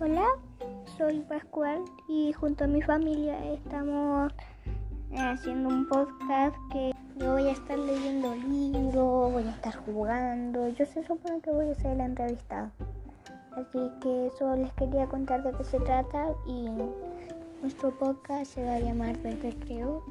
Hola, soy Pascual y junto a mi familia estamos haciendo un podcast que yo voy a estar leyendo libros, voy a estar jugando. Yo se supone que voy a ser la entrevistado. Así que eso les quería contar de qué se trata y nuestro podcast se va a llamar Desde Creo.